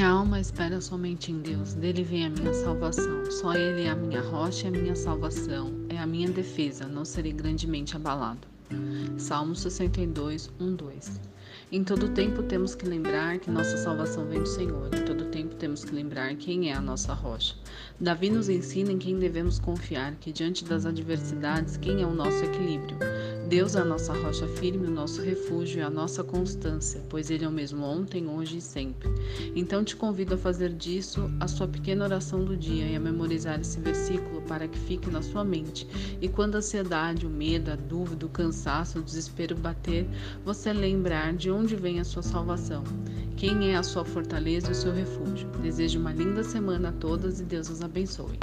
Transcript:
alma espera somente em Deus, dele vem a minha salvação. Só Ele é a minha rocha e a minha salvação, é a minha defesa, não serei grandemente abalado. Salmo 62, 1, 2. Em todo tempo temos que lembrar que nossa salvação vem do Senhor. Em todo tempo temos que lembrar quem é a nossa rocha. Davi nos ensina em quem devemos confiar, que diante das adversidades, quem é o nosso equilíbrio. Deus é a nossa rocha firme, o nosso refúgio e a nossa constância, pois Ele é o mesmo ontem, hoje e sempre. Então te convido a fazer disso a sua pequena oração do dia e a memorizar esse versículo para que fique na sua mente. E quando a ansiedade, o medo, a dúvida, o cansaço, o desespero bater, você lembrar de onde vem a sua salvação, quem é a sua fortaleza e o seu refúgio. Desejo uma linda semana a todas e Deus os abençoe.